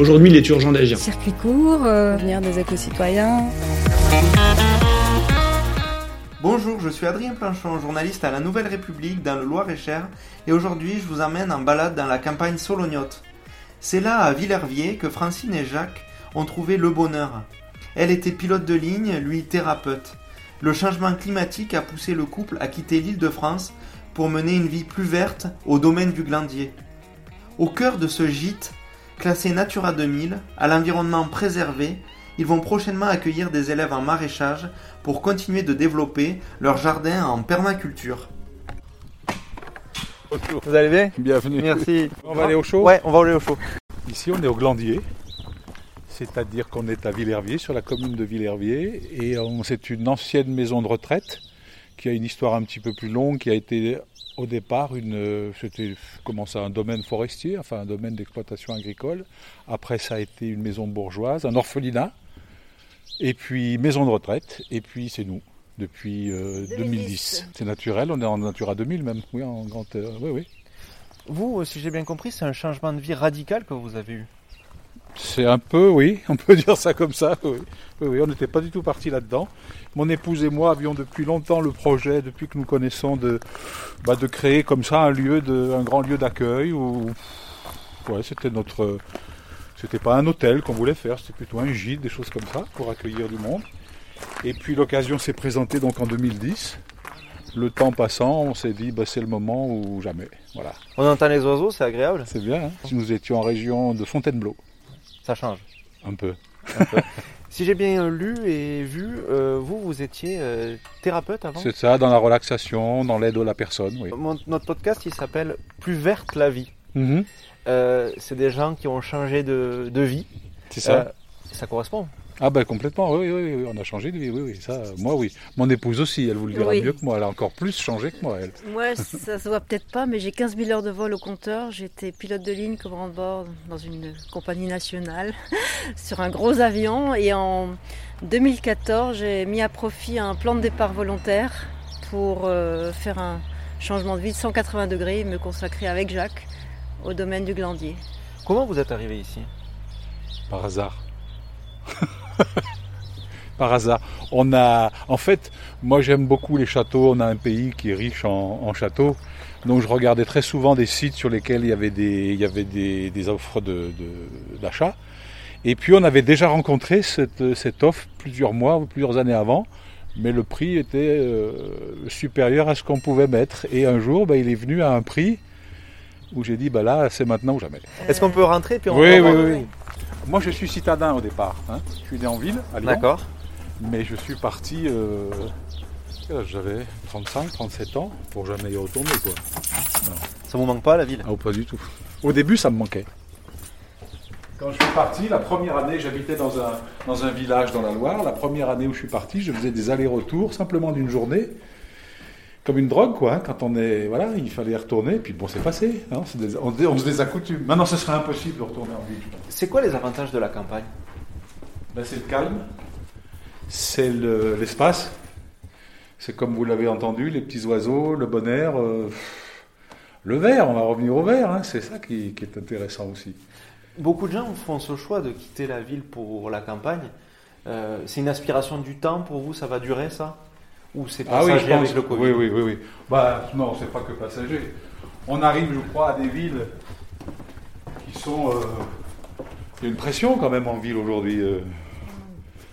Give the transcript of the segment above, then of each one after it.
Aujourd'hui, il est urgent d'agir. Circuit court, euh, venir des éco-citoyens. Bonjour, je suis Adrien Planchon, journaliste à La Nouvelle République dans le Loir-et-Cher, et aujourd'hui je vous emmène en balade dans la campagne solognote. C'est là, à Villerviers, que Francine et Jacques ont trouvé le bonheur. Elle était pilote de ligne, lui thérapeute. Le changement climatique a poussé le couple à quitter l'île de France pour mener une vie plus verte au domaine du Glandier. Au cœur de ce gîte, Classés Natura 2000, à l'environnement préservé, ils vont prochainement accueillir des élèves en maraîchage pour continuer de développer leur jardin en permaculture. Bonjour. Vous allez bien? Bienvenue. Merci. On va aller au chaud? Ouais, on va aller au chaud. Ici, on est au Glandier, c'est-à-dire qu'on est à Villerviers, sur la commune de Villerviers, et on- c'est une ancienne maison de retraite qui a une histoire un petit peu plus longue, qui a été au départ une, euh, c'était comment ça, un domaine forestier, enfin un domaine d'exploitation agricole. Après, ça a été une maison bourgeoise, un orphelinat, et puis maison de retraite, et puis c'est nous depuis euh, 2010. C'est naturel, on est en Natura 2000 même, oui, en grande, euh, oui, oui. Vous, euh, si j'ai bien compris, c'est un changement de vie radical que vous avez eu. C'est un peu, oui, on peut dire ça comme ça. Oui, oui, oui, on n'était pas du tout parti là-dedans. Mon épouse et moi avions depuis longtemps le projet, depuis que nous connaissons, de, bah, de créer comme ça un lieu, de, un grand lieu d'accueil. Où, ouais, c'était notre, c'était pas un hôtel qu'on voulait faire, c'était plutôt un gîte, des choses comme ça, pour accueillir du monde. Et puis l'occasion s'est présentée donc en 2010. Le temps passant, on s'est dit, bah, c'est le moment ou jamais. Voilà, On entend les oiseaux, c'est agréable. c'est bien. hein. Nous étions en région de Fontainebleau, Ça change. un peu. Si j'ai bien lu et vu, euh, vous, vous étiez euh, thérapeute avant? C'est ça, dans la relaxation, dans l'aide à la personne, oui. Mon- Notre podcast, il s'appelle Plus verte la vie. Mhm, Euh, c'est des gens qui ont changé de, de vie. C'est ça. Euh, ça correspond. Ah ben complètement, oui, oui, oui, on a changé de vie, oui, oui, ça, moi oui. Mon épouse aussi, elle vous le dira Oui. mieux que moi, elle a encore plus changé que moi, elle. Moi, ça se voit peut-être pas, mais j'ai 15 000 heures de vol au compteur. J'étais pilote de ligne, commandant de bord dans une compagnie nationale sur un gros avion. Et en 2014, j'ai mis à profit un plan de départ volontaire pour euh, faire un changement de vie de 180 degrés et me consacrer avec Jacques au domaine du glandier. Comment vous êtes arrivé ici? Par hasard. Par hasard. On a, en fait, moi j'aime beaucoup les châteaux. On a un pays qui est riche en, en châteaux. Donc je regardais très souvent des sites sur lesquels il y avait des, il y avait des, des offres de- de- d'achat. Et puis on avait déjà rencontré cette, cette offre plusieurs mois ou plusieurs années avant. Mais le prix était euh, supérieur à ce qu'on pouvait mettre. Et un jour, ben, il est venu à un prix où j'ai dit, bah là, c'est maintenant ou jamais. Est-ce qu'on peut rentrer puis on Oui, oui, oui, oui. Moi, je suis citadin au départ. hein. Je suis né en ville, à Lyon. D'accord. Mais je suis parti. euh, J'avais? 35, 37 ans pour jamais y retourner, quoi. Ça vous manque pas la ville? Ah, pas du tout. Au début, ça me manquait. Quand je suis parti, la première année, j'habitais dans un, dans un village dans la Loire. La première année où je suis parti, je faisais des allers-retours simplement d'une journée. Comme une drogue, quoi. hein. Quand on est. Voilà, il fallait y retourner. Puis bon, c'est passé. hein. Des- on, se désaccoutume. Maintenant, ce serait impossible de retourner en ville. C'est quoi les avantages de la campagne? Ben, c'est le calme, c'est le- l'espace, c'est comme vous l'avez entendu, les petits oiseaux, le bon air, euh, le vert, on va revenir au vert, hein, c'est ça qui, qui est intéressant aussi. Beaucoup de gens font ce choix de quitter la ville pour la campagne. Euh, c'est une aspiration du temps pour vous, ça va durer ça? Ou c'est Ah oui, passager je pense. avec le Covid Oui, oui, oui, oui. Bah, non, c'est pas que passager. On arrive, je crois, à des villes qui sont. euh, Il y a une pression quand même en ville aujourd'hui. euh,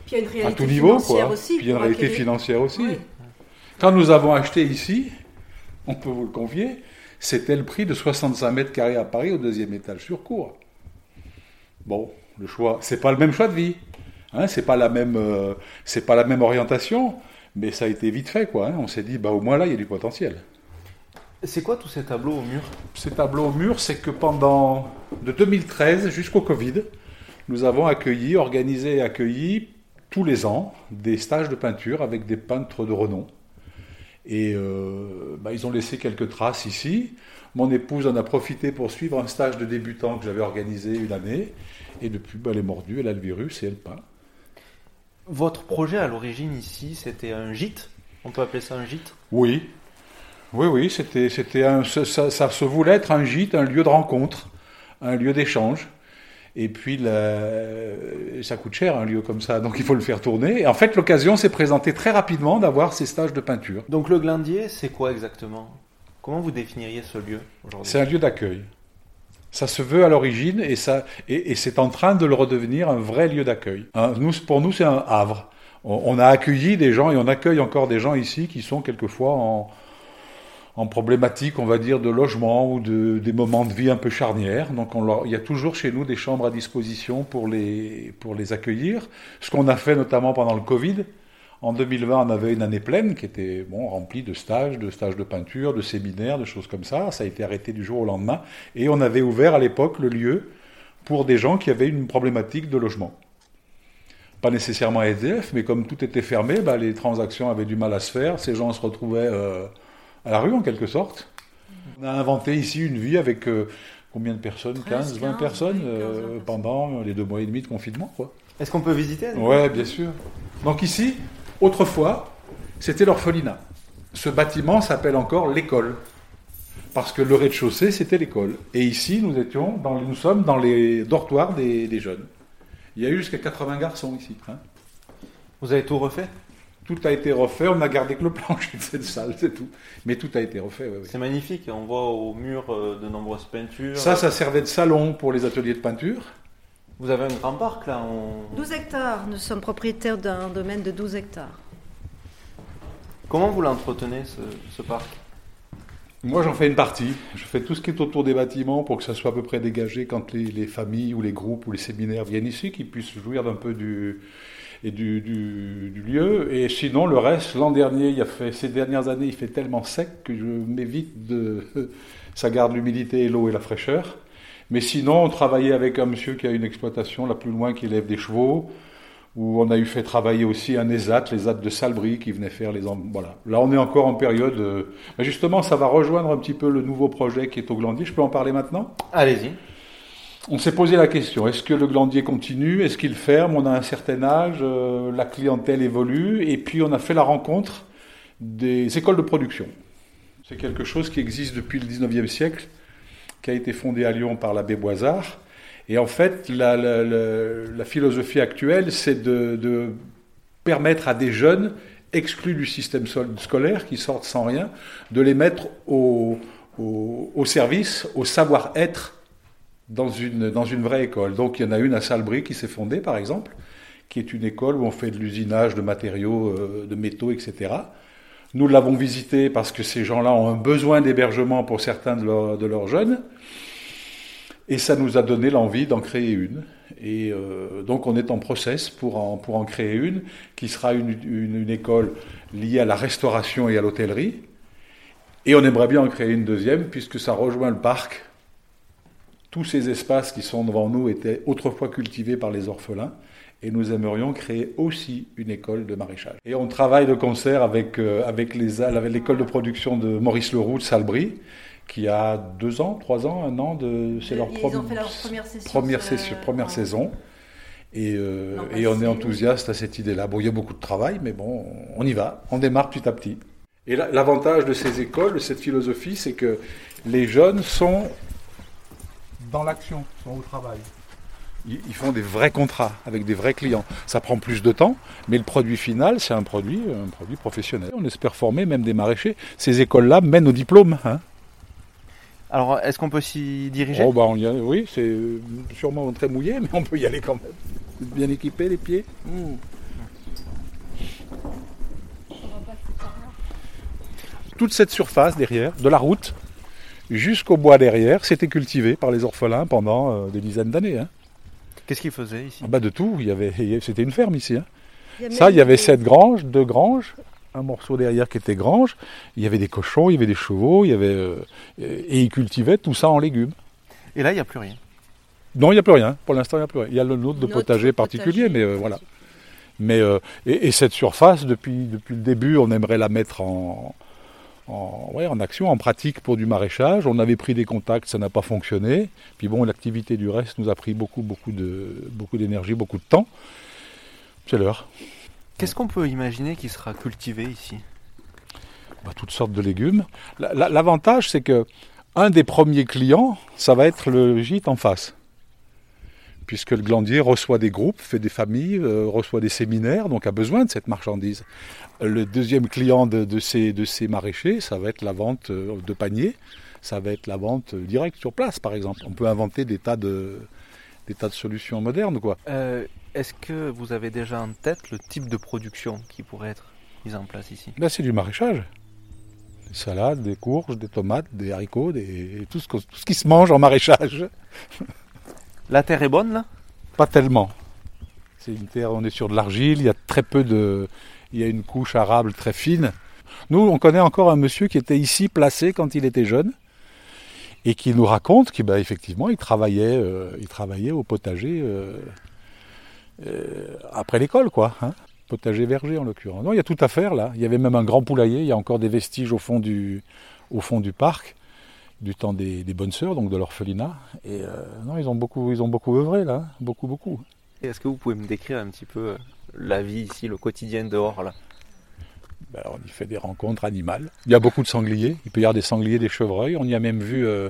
Puis il y a une à réalité tout niveau, financière quoi. aussi. Puis il y a une réalité accueillir- financière aussi. Quand nous avons acheté ici, on peut vous le confier, c'était le prix de 65 mètres carrés à Paris au deuxième étage sur cour. Bon, le choix, c'est pas le même choix de vie, hein, c'est pas la même, euh, c'est pas la même orientation, mais ça a été vite fait, quoi. hein. On s'est dit, bah au moins là, il y a du potentiel. C'est quoi tous ces tableaux au mur? Ces tableaux au mur, c'est que pendant de 2013 jusqu'au Covid, nous avons accueilli, organisé et accueilli tous les ans des stages de peinture avec des peintres de renom. Et euh, bah, ils ont laissé quelques traces ici. Mon épouse en a profité pour suivre un stage de débutant que j'avais organisé une année. Et depuis, bah, elle est mordue, elle a le virus et elle peint. Votre projet à l'origine ici, c'était un gîte? On peut appeler ça un gîte? Oui. Oui, oui, c'était, c'était un, ça, se voulait être un gîte, un lieu de rencontre, un lieu d'échange. Et puis, la- ça coûte cher un lieu comme ça, donc il faut le faire tourner. Et en fait, l'occasion s'est présentée très rapidement d'avoir ces stages de peinture. Donc le glandier, c'est quoi exactement? Comment vous définiriez ce lieu aujourd'hui? C'est un lieu d'accueil. Ça se veut à l'origine et, ça, et, c'est en train de le redevenir un vrai lieu d'accueil. Hein, pour nous, c'est un havre. On, a accueilli des gens et on accueille encore des gens ici qui sont quelquefois en, problématique, on va dire, de logement ou de, des moments de vie un peu charnières. Donc il y a toujours chez nous des chambres à disposition pour les, pour les accueillir. Ce qu'on a fait notamment pendant le Covid. En 2020, on avait une année pleine qui était bon, remplie de stages, de stages de peinture, de séminaires, de choses comme ça. Ça a été arrêté du jour au lendemain. Et on avait ouvert à l'époque le lieu pour des gens qui avaient une problématique de logement. Pas nécessairement SDF, mais comme tout était fermé, bah, les transactions avaient du mal à se faire. Ces gens se retrouvaient euh, à la rue en quelque sorte. On a inventé ici une vie avec euh, combien de personnes? 15, 20 15, personnes oui, 15, 20 euh, personnes. pendant les deux mois et demi de confinement. Quoi. Est-ce qu'on peut visiter? Ouais, bien sûr. Donc ici, autrefois, c'était l'orphelinat. Ce bâtiment s'appelle encore l'école. Parce que le rez-de-chaussée, c'était l'école. Et ici, nous, étions dans, nous sommes dans les dortoirs des, des jeunes. Il y a eu jusqu'à 80 garçons ici. hein. Vous avez tout refait? Tout a été refait, on n'a gardé que le plancher de cette salle, c'est tout. Mais tout a été refait, oui, oui. C'est magnifique, on voit au mur euh, de nombreuses peintures. Ça, ça servait de salon pour les ateliers de peinture. Vous avez un grand parc là on- 12 hectares, nous sommes propriétaires d'un domaine de 12 hectares. Comment vous l'entretenez ce, ce parc? Moi, j'en fais une partie. Je fais tout ce qui est autour des bâtiments pour que ça soit à peu près dégagé quand les, les familles ou les groupes ou les séminaires viennent ici, qu'ils puissent jouir d'un peu du, et du, du- du lieu. Et sinon, le reste, l'an dernier, il a fait, ces dernières années, il fait tellement sec que je m'évite de. Ça garde l'humidité et l'eau et la fraîcheur. Mais sinon, on travaillait avec un monsieur qui a une exploitation là plus loin qui élève des chevaux, où on a eu fait travailler aussi un ESAT, les ESAT de Salbris, qui venaient faire les... Voilà. Là, on est encore en période... euh, mais justement, ça va rejoindre un petit peu le nouveau projet qui est au Glandier. Je peux en parler maintenant? Allez-y. On s'est posé la question, est-ce que le Glandier continue? Est-ce qu'il ferme? On a un certain âge, euh, la clientèle évolue, et puis on a fait la rencontre des écoles de production. C'est quelque chose qui existe depuis le 19e siècle, qui a été fondé à Lyon par l'abbé Boisard. Et en fait, la, philosophie actuelle, c'est de, permettre à des jeunes exclus du système scolaire, qui sortent sans rien, de les mettre au service, au savoir-être dans une, dans une vraie école. Donc il y en a une à Salbris qui s'est fondée, par exemple, qui est une école où on fait de l'usinage de matériaux, euh, de métaux, etc. Nous l'avons visitée parce que ces gens-là ont un besoin d'hébergement pour certains de, leurs- jeunes. Et ça nous a donné l'envie d'en créer une. Et euh, donc on est en process pour en, créer une, qui sera une école liée à la restauration et à l'hôtellerie. Et on aimerait bien en créer une deuxième, puisque ça rejoint le parc. Tous ces espaces qui sont devant nous étaient autrefois cultivés par les orphelins. Et nous aimerions créer aussi une école de maraîchage. Et on travaille de concert avec, euh, avec l'école de production de Maurice Leroux de Salbris, qui a deux ans, trois ans, un an de. C'est leur Ils prom- ont fait leur première session. première, session- euh, première en- saison. Et, euh, et on est enthousiaste à cette idée-là. Bon, il y a beaucoup de travail, mais bon, on y va. On démarre petit à petit. Et la- l'avantage de ces écoles, de cette philosophie, c'est que les jeunes sont dans l'action, sont au travail. Ils font des vrais contrats avec des vrais clients. Ça prend plus de temps, mais le produit final, c'est un produit, un produit professionnel. On espère former même des maraîchers. Ces écoles-là mènent au diplôme. hein. Alors, est-ce qu'on peut s'y diriger? Oh, bah, on y a- oui, c'est euh, sûrement très mouillé, mais on peut y aller quand même. Vous êtes bien équipé, les pieds Mmh. Toute cette surface derrière, de la route jusqu'au bois derrière, c'était cultivé par les orphelins pendant euh, des dizaines d'années. hein. Qu'est-ce qu'il faisait ici Ah bah, de tout, il y avait, c'était une ferme ici. hein. Il y a Ça, il y avait sept granges, deux granges, un morceau derrière qui était grange. Il y avait des cochons, il y avait des chevaux, il y avait, euh, et ils cultivaient tout ça en légumes. Et là, il n'y a plus rien. Non, il n'y a plus rien. Pour l'instant, il n'y a plus rien. Il y a le nôtre de Notre potager potager particulier, mais euh, voilà. Mais, euh, et, et cette surface, depuis, depuis le début, on aimerait la mettre en, en, ouais, en action, en pratique pour du maraîchage. On avait pris des contacts, ça n'a pas fonctionné. Puis bon, l'activité du reste nous a pris beaucoup, beaucoup de, beaucoup d'énergie, beaucoup de temps. C'est l'heure. Qu'est-ce qu'on peut imaginer qui sera cultivé ici? Bah, toutes sortes de légumes. La- la- L'avantage, c'est que un des premiers clients, ça va être le gîte en face. Puisque le glandier reçoit des groupes, fait des familles, euh, reçoit des séminaires, donc a besoin de cette marchandise. Le deuxième client de, de ces, de ces maraîchers, ça va être la vente euh, de paniers, ça va être la vente directe sur place, par exemple. On peut inventer des tas de, des tas de solutions modernes, quoi. Euh, Est-ce que vous avez déjà en tête le type de production qui pourrait être mise en place ici? Là, c'est du maraîchage. Des salades, des courges, des tomates, des haricots, des... Tout, ce, que- tout ce qui se mange en maraîchage. La terre est bonne là? Pas tellement. C'est une terre, on est sur de l'argile, il y a très peu de. Il y a une couche arable très fine. Nous, on connaît encore un monsieur qui était ici placé quand il était jeune et qui nous raconte qu'effectivement, effectivement, il travaillait, euh, il travaillait au potager euh, euh, après l'école, quoi. hein. Potager verger en l'occurrence. Non, il y a tout à faire là. Il y avait même un grand poulailler. Il y a encore des vestiges au fond du parc du temps des, des bonnes sœurs, donc de l'orphelinat. Et euh, non, ils ont beaucoup, ils ont beaucoup œuvré là, beaucoup, beaucoup. Et Est-ce que vous pouvez me décrire un petit peu euh, la vie ici, le quotidien dehors là? Ben, on y fait des rencontres animales. Il y a beaucoup de sangliers. Il peut y avoir des sangliers, des chevreuils. On y a même vu euh,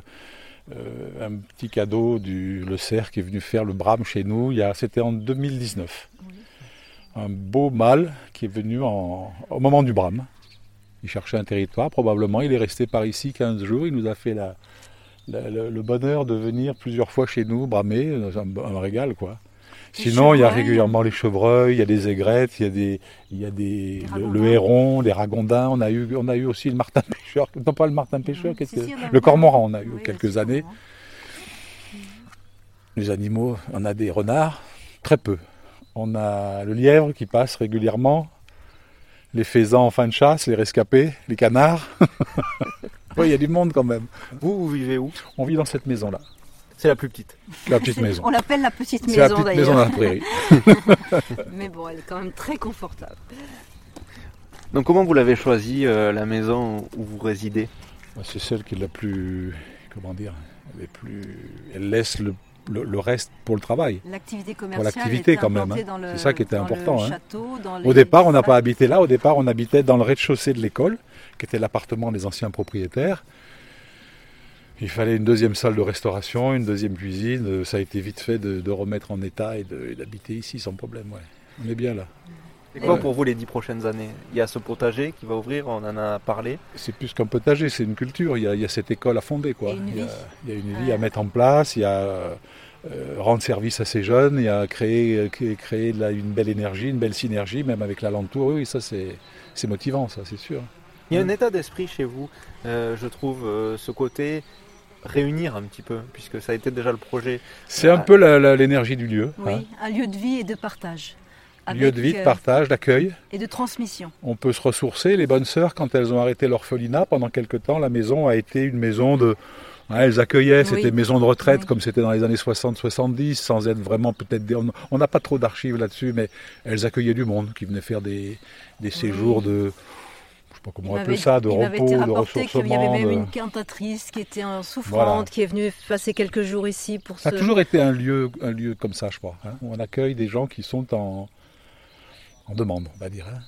euh, un petit cadeau du le cerf qui est venu faire le brame chez nous. Il y a, c'était en 2019. Un beau mâle qui est venu en- au moment du brame. Il cherchait un territoire, probablement. Il est resté par ici 15 jours. Il nous a fait la- la- le, le bonheur de venir plusieurs fois chez nous bramer. Un, un régal, quoi. Les Sinon, il y a régulièrement les chevreuils, il y a des aigrettes, il y a des, il y a des, le, le héron, les ragondins. On a eu, on a eu aussi le martin pêcheur. Non, pas le martin pêcheur, que- le cormoran, on a eu quelques années. Les animaux, on a des renards, très peu. On a le lièvre qui passe régulièrement, les faisans en fin de chasse, les rescapés, les canards. oui, il y a du monde quand même. Vous, vous vivez où? On vit dans cette maison-là, C'est la plus petite. la petite maison. On l'appelle la petite C'est la maison petite maison dans d'ailleurs. la prairie. Mais bon, elle est quand même très confortable. Donc comment vous l'avez choisi euh, la maison où vous résidez? C'est celle qui est la plus, comment dire, elle est plus, elle laisse le, le- le reste pour le travail. L'activité commerciale l'activité, est quand même, hein. C'est ça qui était dans le important, hein. château, dans Au départ, on n'a pas habité là. Au départ, on habitait dans le rez-de-chaussée de l'école, qui était l'appartement des anciens propriétaires. Il fallait une deuxième salle de restauration, une deuxième cuisine. Euh, Ça a été vite fait de, de remettre en état et d'habiter ici sans problème. Ouais. On est bien là. C'est quoi Ouais. pour vous les dix prochaines années? Il y a ce potager qui va ouvrir, on en a parlé. C'est plus qu'un potager, c'est une culture. Il y, a, il y a cette école à fonder. Quoi. Il, y a, vie. il y a une vie à mettre en place. Il y a euh, rendre service à ces jeunes. Il y a créer, euh, créer, une belle énergie, une belle synergie, même avec l'alentour. Oui, ça c'est c'est motivant, ça c'est sûr. Il y a un état d'esprit chez vous, euh, je trouve, euh, ce côté réunir un petit peu, puisque ça a été déjà le projet. C'est un peu la- la- l'énergie du lieu. Oui, hein. un lieu de vie et de partage. Lieu de vie, de partage, d'accueil. Et de transmission. On peut se ressourcer. Les bonnes sœurs, quand elles ont arrêté l'orphelinat, pendant quelque temps, la maison a été une maison de. Elles accueillaient, c'était Oui. une maison de retraite Oui. comme c'était dans les années 60-70, sans être vraiment peut-être des... on- n'a pas trop d'archives là-dessus, mais elles accueillaient du monde qui venait faire des, des séjours de. Je sais pas comment Il on appelle ça, de il repos, été de rapporté qu'il y avait ressourcement. même de- une cantatrice qui était souffrante, Voilà. qui est venue passer quelques jours ici pour Ça se... a toujours été un lieu, un lieu comme ça, je crois. hein, où on accueille des gens qui sont en, en demande, on va dire, hein,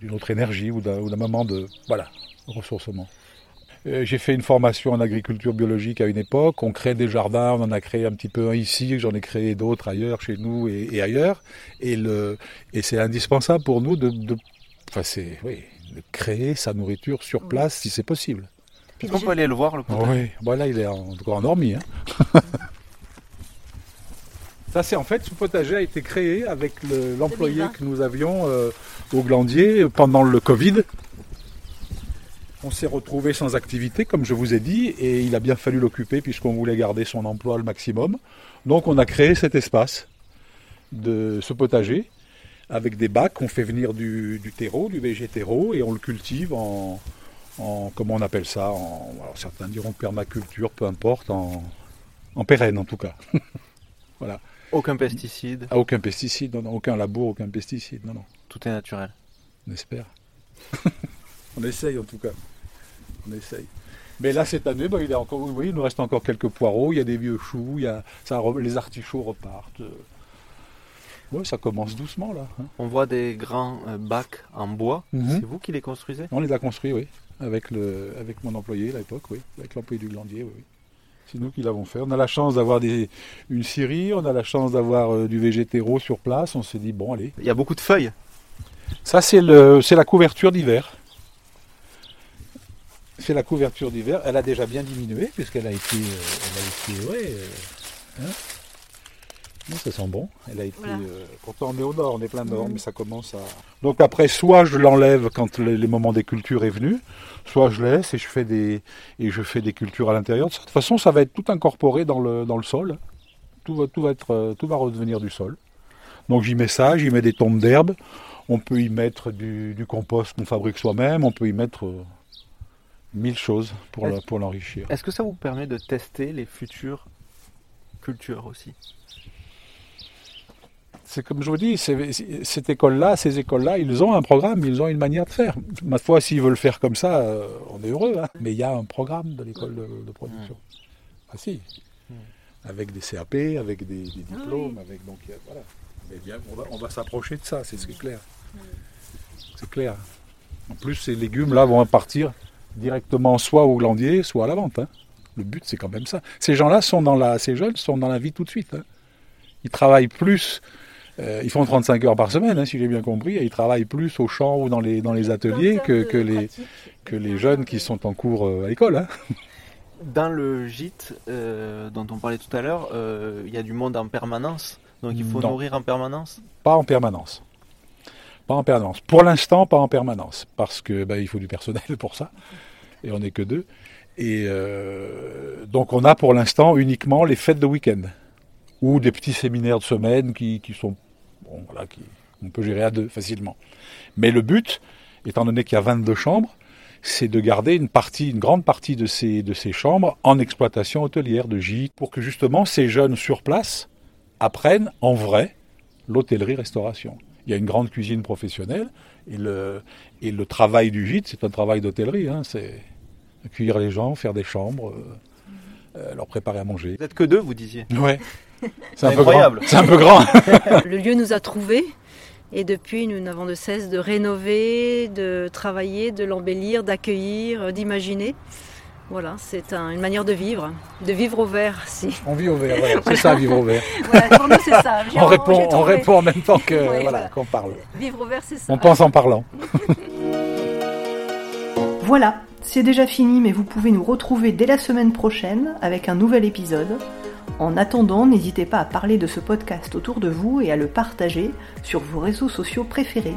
d'une autre énergie ou d'un moment de voilà, ressourcement. Euh, J'ai fait une formation en agriculture biologique à une époque. On crée des jardins, on en a créé un petit peu un ici, j'en ai créé d'autres ailleurs, chez nous et, et ailleurs. Et, le, et c'est indispensable pour nous de, de, enfin oui, de créer sa nourriture sur place si c'est possible. Est-ce qu'on peut aller le voir, le potager? Oui, voilà, il est en- encore endormi. Hein. Ça, c'est en fait, ce potager a été créé avec le- l'employé 2020. que nous avions euh, au Glandier pendant le Covid. On s'est retrouvé sans activité, comme je vous ai dit, et il a bien fallu l'occuper puisqu'on voulait garder son emploi le maximum. Donc, on a créé cet espace de ce potager avec des bacs. On fait venir du, du terreau, du végéterreau, et on le cultive en, en comment on appelle ça en, alors certains diront permaculture, peu importe, en, en pérenne en tout cas. voilà. Aucun pesticide. Ah, aucun pesticide, non, non, aucun labour, aucun pesticide, non, non. Tout est naturel. On espère. on essaye en tout cas. On essaye. Mais là, cette année, bah, il, est encore, vous voyez, il nous reste encore quelques poireaux, il y a des vieux choux, il y a, ça, les artichauts repartent. Ouais, ça commence doucement là. hein. On voit des grands euh, bacs en bois. Mhm. C'est vous qui les construisez? On les a construits, oui, avec, le, avec mon employé à l'époque, oui, avec l'employé du glandier, oui. oui. C'est nous qui l'avons fait. On a la chance d'avoir des, une scierie, on a la chance d'avoir euh, du végétéraux sur place. On s'est dit, bon, allez. Il y a beaucoup de feuilles. Ça, c'est la couverture d'hiver. C'est la couverture d'hiver. Elle a déjà bien diminué puisqu'elle a été, euh, elle a été, ouais. euh, hein. Non, ça sent bon. Elle a été. Voilà. euh, pourtant, on est au nord, on est plein nord, mais ça commence à. Donc après, soit je l'enlève quand le- les moments des cultures est venu, soit je laisse et je fais des et je fais des cultures à l'intérieur. De toute façon, ça va être tout incorporé dans le dans le sol. Tout va tout va être euh, tout va redevenir du sol. Donc j'y mets ça, j'y mets des tombes d'herbe. On peut y mettre du, du compost qu'on fabrique soi-même. On peut y mettre euh, mille choses pour l'enrichir. Est-ce que ça vous permet de tester les futures cultures aussi? C'est comme je vous dis, cette école-là, ces écoles-là, ils ont un programme, ils ont une manière de faire. Ma foi, s'ils veulent faire comme ça, euh, on est heureux. hein. Mais il y a un programme de l'école de, de production. Ah si, avec des CAP, avec des, des diplômes, avec donc voilà. Mais bien, on va, on va s'approcher de ça, c'est ce qui est clair. C'est clair. En plus, ces légumes-là vont partir directement soit au glandier, soit à la vente. hein. Le but, c'est quand même ça. Ces gens-là sont dans la, ces jeunes sont dans la vie tout de suite. hein. Ils travaillent plus. Euh, ils font 35 heures par semaine, hein, si j'ai bien compris, et ils travaillent plus au champ ou dans les, dans les ateliers que, que, les, que les jeunes qui sont en cours euh, à l'école. hein. Dans le gîte euh, dont on parlait tout à l'heure, euh, il y a du monde en permanence. Donc il faut Non. nourrir en permanence? Pas en permanence. Pas en permanence. Pour l'instant, pas en permanence. Parce que bah, il faut du personnel pour ça. Et on n'est que deux. Et euh, donc on a pour l'instant uniquement les fêtes de week-end. Ou des petits séminaires de semaine qui, qui sont. Bon, voilà, qui, on peut gérer à deux facilement. Mais le but, étant donné qu'il y a 22 chambres, c'est de garder une partie, une grande partie de ces, de ces chambres en exploitation hôtelière de gîte pour que justement ces jeunes sur place apprennent en vrai l'hôtellerie-restauration. Il y a une grande cuisine professionnelle et le, et le travail du gîte, c'est un travail d'hôtellerie. hein, c'est accueillir les gens, faire des chambres, euh, euh, leur préparer à manger. Vous n'êtes que deux, vous disiez. Ouais. C'est un peu Incroyable. grand. C'est un peu grand. Le lieu nous a trouvés et depuis nous n'avons de cesse de rénover, de travailler, de l'embellir, d'accueillir, euh, d'imaginer. Voilà, c'est un- une manière de vivre, de vivre au vert. Si. On vit au vert, voilà. c'est ça, vivre au vert. Voilà, pour nous c'est ça. On répond, on en même temps que Ouais, voilà, voilà. qu'on parle. Vivre au vert c'est ça. On pense en parlant. Voilà, c'est déjà fini, mais vous pouvez nous retrouver dès la semaine prochaine avec un nouvel épisode. En attendant, n'hésitez pas à parler de ce podcast autour de vous et à le partager sur vos réseaux sociaux préférés.